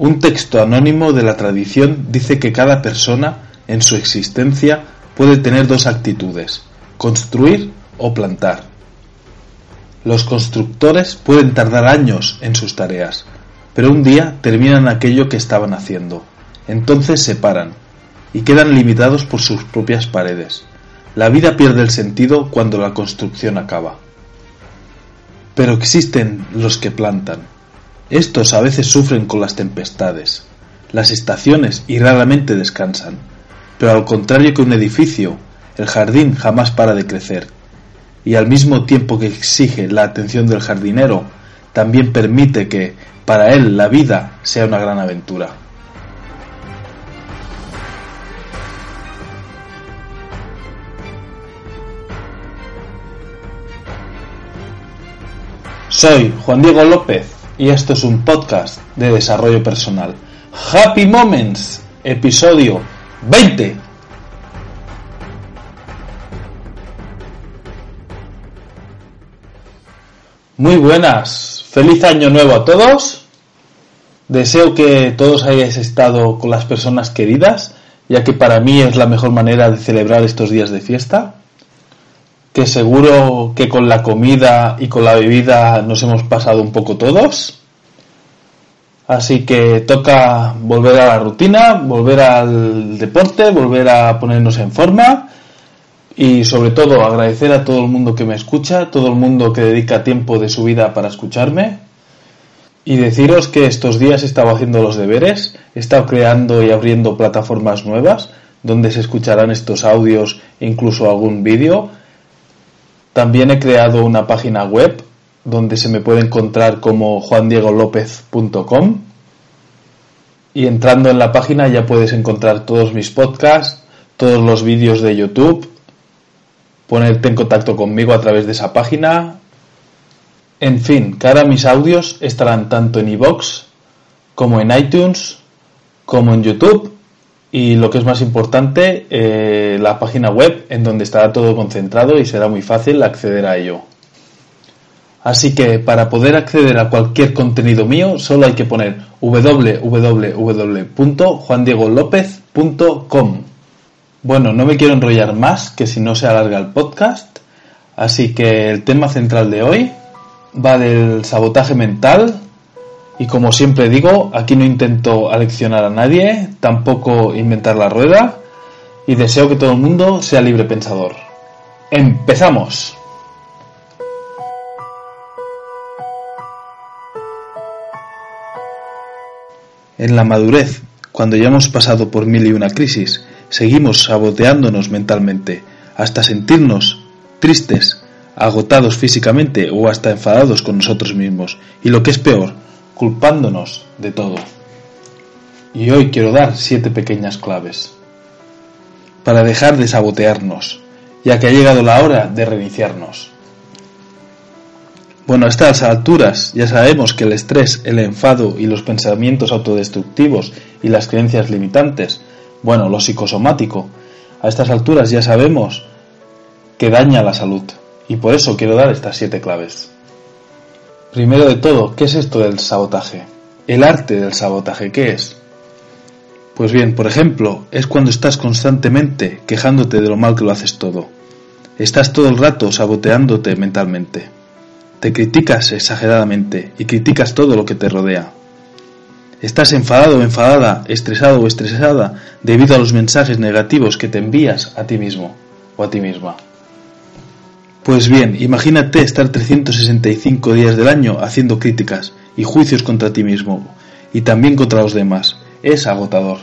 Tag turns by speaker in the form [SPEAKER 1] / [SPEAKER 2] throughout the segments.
[SPEAKER 1] Un texto anónimo de la tradición dice que cada persona, en su existencia, puede tener dos actitudes, construir o plantar. Los constructores pueden tardar años en sus tareas, pero un día terminan aquello que estaban haciendo. Entonces se paran y quedan limitados por sus propias paredes. La vida pierde el sentido cuando la construcción acaba. Pero existen los que plantan. Estos a veces sufren con las tempestades, las estaciones y raramente descansan. Pero al contrario que un edificio, el jardín jamás para de crecer. Y al mismo tiempo que exige la atención del jardinero, también permite que, para él, la vida sea una gran aventura. Soy Juan Diego López y esto es un podcast de desarrollo personal. Happy Moments, episodio 20. Muy buenas, feliz año nuevo a todos. Deseo que todos hayáis estado con las personas queridas, ya que para mí es la mejor manera de celebrar estos días de fiesta que seguro que con la comida y con la bebida nos hemos pasado un poco todos. Así que toca volver a la rutina, volver al deporte, volver a ponernos en forma y sobre todo agradecer a todo el mundo que me escucha, todo el mundo que dedica tiempo de su vida para escucharme y deciros que estos días he estado haciendo los deberes, he estado creando y abriendo plataformas nuevas donde se escucharán estos audios e incluso algún vídeo también he creado una página web donde se me puede encontrar como juandiegolopez.com y entrando en la página ya puedes encontrar todos mis podcasts, todos los vídeos de YouTube, ponerte en contacto conmigo a través de esa página. En fin, que ahora mis audios estarán tanto en iVoox como en iTunes como en YouTube y lo que es más importante, eh, la página web en donde estará todo concentrado y será muy fácil acceder a ello. Así que para poder acceder a cualquier contenido mío solo hay que poner www.juandiegolopez.com. Bueno, no me quiero enrollar más, que si no se alarga el podcast. Así que el tema central de hoy va del sabotaje mental y como siempre digo, aquí no intento aleccionar a nadie, tampoco inventar la rueda y deseo que todo el mundo sea libre pensador. ¡Empezamos! En la madurez, cuando ya hemos pasado por mil y una crisis, seguimos saboteándonos mentalmente, hasta sentirnos tristes, agotados físicamente o hasta enfadados con nosotros mismos. Y lo que es peor, culpándonos de todo. Y hoy quiero dar siete pequeñas claves para dejar de sabotearnos, ya que ha llegado la hora de reiniciarnos. Bueno, a estas alturas ya sabemos que el estrés, el enfado y los pensamientos autodestructivos y las creencias limitantes, bueno, lo psicosomático, a estas alturas ya sabemos que daña la salud. Y por eso quiero dar estas siete claves. Primero de todo, ¿qué es esto del sabotaje? El arte del sabotaje, ¿qué es? Pues bien, por ejemplo, es cuando estás constantemente quejándote de lo mal que lo haces todo. Estás todo el rato saboteándote mentalmente. Te criticas exageradamente y criticas todo lo que te rodea. Estás enfadado o enfadada, estresado o estresada debido a los mensajes negativos que te envías a ti mismo o a ti misma. Pues bien, imagínate estar 365 días del año haciendo críticas y juicios contra ti mismo y también contra los demás. Es agotador.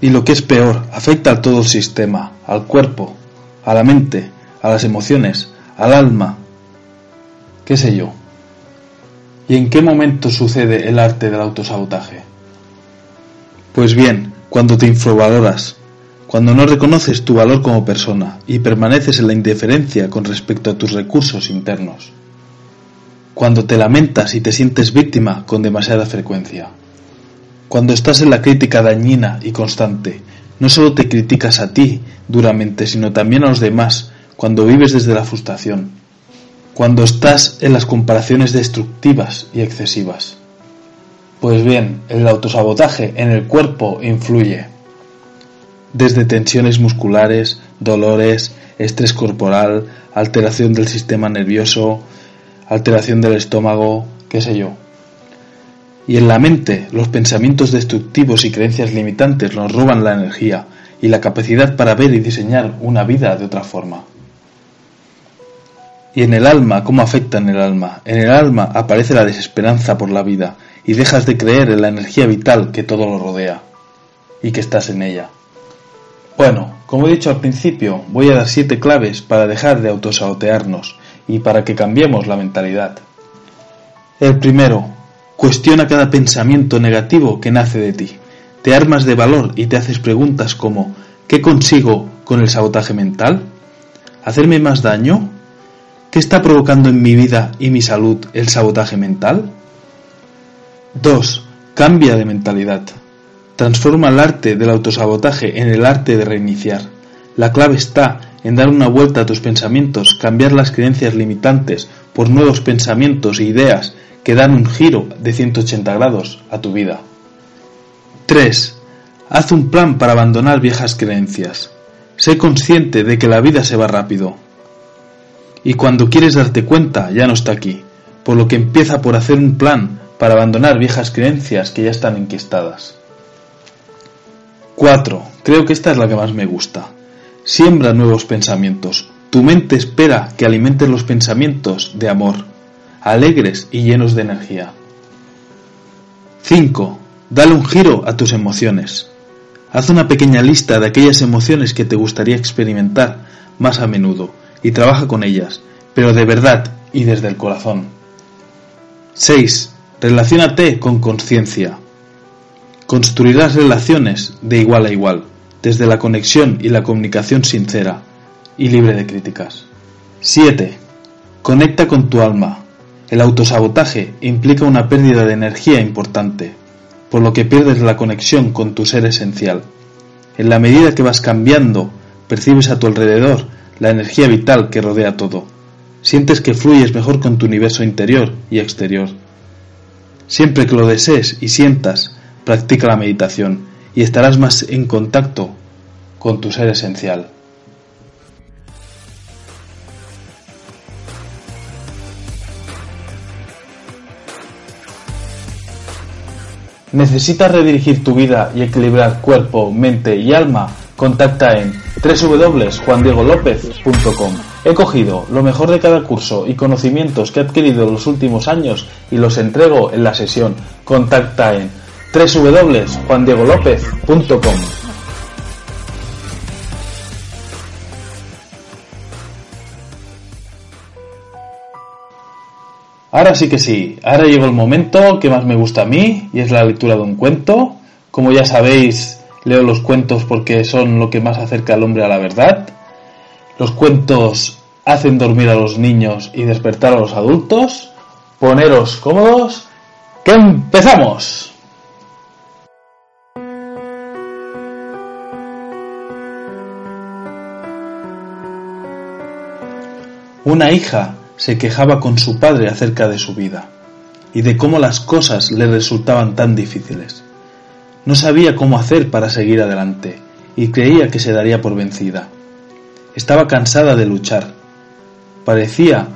[SPEAKER 1] Y lo que es peor, afecta a todo el sistema, al cuerpo, a la mente, a las emociones, al alma, qué sé yo. ¿Y en qué momento sucede el arte del autosabotaje? Pues bien, cuando te infravaloras, cuando no reconoces tu valor como persona y permaneces en la indiferencia con respecto a tus recursos internos. Cuando te lamentas y te sientes víctima con demasiada frecuencia. Cuando estás en la crítica dañina y constante, no solo te criticas a ti duramente, sino también a los demás, cuando vives desde la frustración. Cuando estás en las comparaciones destructivas y excesivas. Pues bien, el autosabotaje en el cuerpo influye desde tensiones musculares, dolores, estrés corporal, alteración del sistema nervioso, alteración del estómago, qué sé yo. Y en la mente, los pensamientos destructivos y creencias limitantes nos roban la energía y la capacidad para ver y diseñar una vida de otra forma. Y en el alma, ¿cómo afecta en el alma? En el alma aparece la desesperanza por la vida y dejas de creer en la energía vital que todo lo rodea y que estás en ella. Bueno, como he dicho al principio, voy a dar siete claves para dejar de autosabotearnos y para que cambiemos la mentalidad. El primero, cuestiona cada pensamiento negativo que nace de ti. Te armas de valor y te haces preguntas como ¿qué consigo con el sabotaje mental? ¿Hacerme más daño? ¿Qué está provocando en mi vida y mi salud el sabotaje mental? 2. Cambia de mentalidad. Transforma el arte del autosabotaje en el arte de reiniciar. La clave está en dar una vuelta a tus pensamientos, cambiar las creencias limitantes por nuevos pensamientos e ideas que dan un giro de 180 grados a tu vida. 3. Haz un plan para abandonar viejas creencias. Sé consciente de que la vida se va rápido. Y cuando quieres darte cuenta ya no está aquí, por lo que empieza por hacer un plan para abandonar viejas creencias que ya están enquistadas. 4. Creo que esta es la que más me gusta. Siembra nuevos pensamientos. Tu mente espera que alimentes los pensamientos de amor, alegres y llenos de energía. 5. Dale un giro a tus emociones. Haz una pequeña lista de aquellas emociones que te gustaría experimentar más a menudo y trabaja con ellas, pero de verdad y desde el corazón. 6. Relaciónate con conciencia. Construirás relaciones de igual a igual, desde la conexión y la comunicación sincera y libre de críticas. 7. Conecta con tu alma. El autosabotaje implica una pérdida de energía importante, por lo que pierdes la conexión con tu ser esencial. En la medida que vas cambiando, percibes a tu alrededor la energía vital que rodea todo. Sientes que fluyes mejor con tu universo interior y exterior. Siempre que lo desees y sientas, practica la meditación y estarás más en contacto con tu ser esencial. ¿Necesitas redirigir tu vida y equilibrar cuerpo, mente y alma? Contacta en www.juandiegolopez.com. He cogido lo mejor de cada curso y conocimientos que he adquirido en los últimos años y los entrego en la sesión. Contacta en www.juandiegolopez.com. Ahora sí que sí, ahora llegó el momento que más me gusta a mí y es la lectura de un cuento. Como ya sabéis, leo los cuentos porque son lo que más acerca al hombre a la verdad. Los cuentos hacen dormir a los niños y despertar a los adultos. Poneros cómodos, que empezamos. Una hija se quejaba con su padre acerca de su vida y de cómo las cosas le resultaban tan difíciles. No sabía cómo hacer para seguir adelante y creía que se daría por vencida. Estaba cansada de luchar. Parecía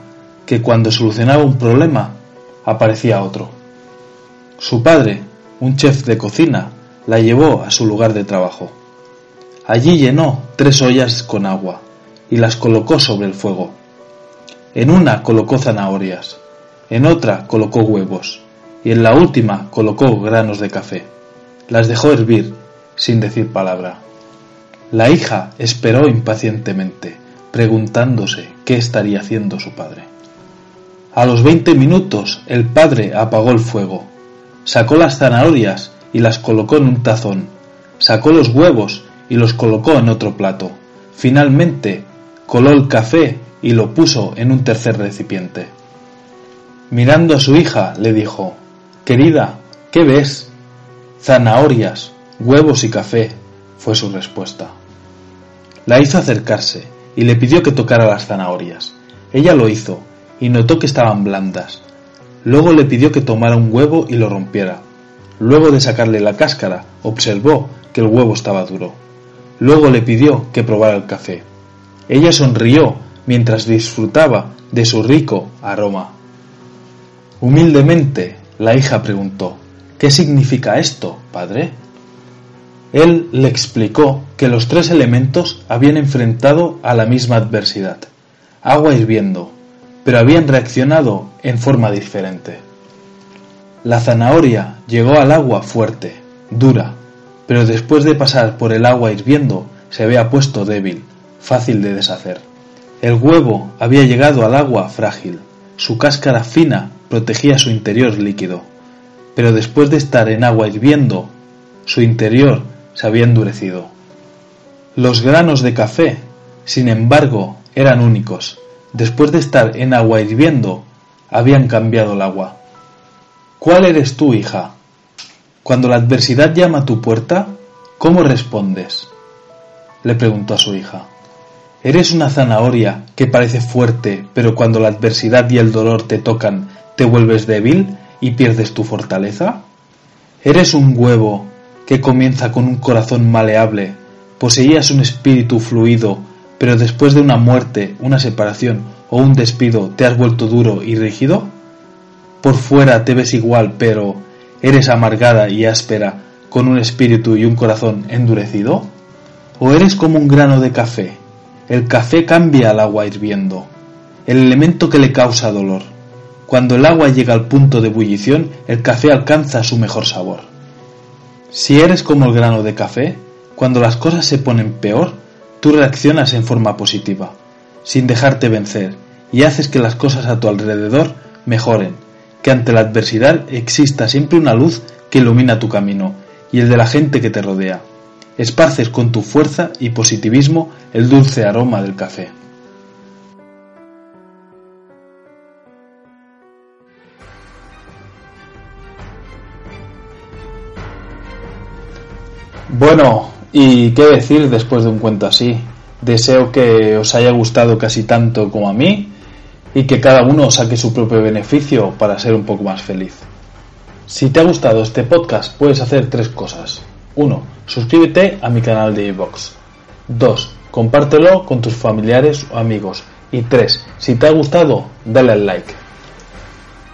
[SPEAKER 1] que cuando solucionaba un problema aparecía otro. Su padre, un chef de cocina, la llevó a su lugar de trabajo. Allí llenó tres ollas con agua y las colocó sobre el fuego. En una colocó zanahorias, en otra colocó huevos y en la última colocó granos de café. Las dejó hervir sin decir palabra. La hija esperó impacientemente, preguntándose qué estaría haciendo su padre. A los veinte minutos el padre apagó el fuego, sacó las zanahorias y las colocó en un tazón, sacó los huevos y los colocó en otro plato. Finalmente coló el café y lo puso en un tercer recipiente. Mirando a su hija, le dijo, Querida, ¿qué ves? Zanahorias, huevos y café, fue su respuesta. La hizo acercarse y le pidió que tocara las zanahorias. Ella lo hizo y notó que estaban blandas. Luego le pidió que tomara un huevo y lo rompiera. Luego de sacarle la cáscara, observó que el huevo estaba duro. Luego le pidió que probara el café. Ella sonrió mientras disfrutaba de su rico aroma. Humildemente, la hija preguntó, ¿Qué significa esto, padre? Él le explicó que los tres elementos habían enfrentado a la misma adversidad, agua hirviendo, pero habían reaccionado en forma diferente. La zanahoria llegó al agua fuerte, dura, pero después de pasar por el agua hirviendo se había puesto débil, fácil de deshacer. El huevo había llegado al agua frágil, su cáscara fina protegía su interior líquido, pero después de estar en agua hirviendo, su interior se había endurecido. Los granos de café, sin embargo, eran únicos. Después de estar en agua hirviendo, habían cambiado el agua. ¿Cuál eres tú, hija? Cuando la adversidad llama a tu puerta, ¿cómo respondes? le preguntó a su hija. ¿Eres una zanahoria que parece fuerte, pero cuando la adversidad y el dolor te tocan, te vuelves débil y pierdes tu fortaleza? ¿Eres un huevo que comienza con un corazón maleable, poseías un espíritu fluido, pero después de una muerte, una separación o un despido te has vuelto duro y rígido? Por fuera te ves igual, pero eres amargada y áspera, con un espíritu y un corazón endurecido? ¿O eres como un grano de café? El café cambia al agua hirviendo, el elemento que le causa dolor. Cuando el agua llega al punto de ebullición, el café alcanza su mejor sabor. Si eres como el grano de café, cuando las cosas se ponen peor, tú reaccionas en forma positiva, sin dejarte vencer, y haces que las cosas a tu alrededor mejoren, que ante la adversidad exista siempre una luz que ilumina tu camino y el de la gente que te rodea. Esparces con tu fuerza y positivismo el dulce aroma del café. Bueno, y qué decir después de un cuento así. Deseo que os haya gustado casi tanto como a mí y que cada uno saque su propio beneficio para ser un poco más feliz. Si te ha gustado este podcast puedes hacer tres cosas. 1. Suscríbete a mi canal de iVoox. 2. Compártelo con tus familiares o amigos. Y 3. Si te ha gustado, dale al like.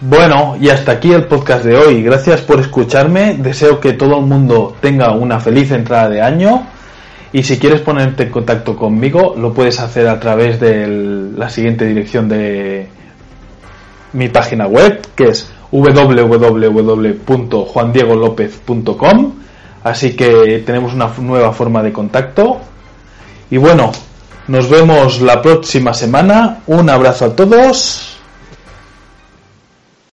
[SPEAKER 1] Bueno, y hasta aquí el podcast de hoy. Gracias por escucharme. Deseo que todo el mundo tenga una feliz entrada de año. Y si quieres ponerte en contacto conmigo, lo puedes hacer a través de la siguiente dirección de mi página web, que es www.juandiegolopez.com. Así que tenemos una nueva forma de contacto. Y bueno, nos vemos la próxima semana. Un abrazo a todos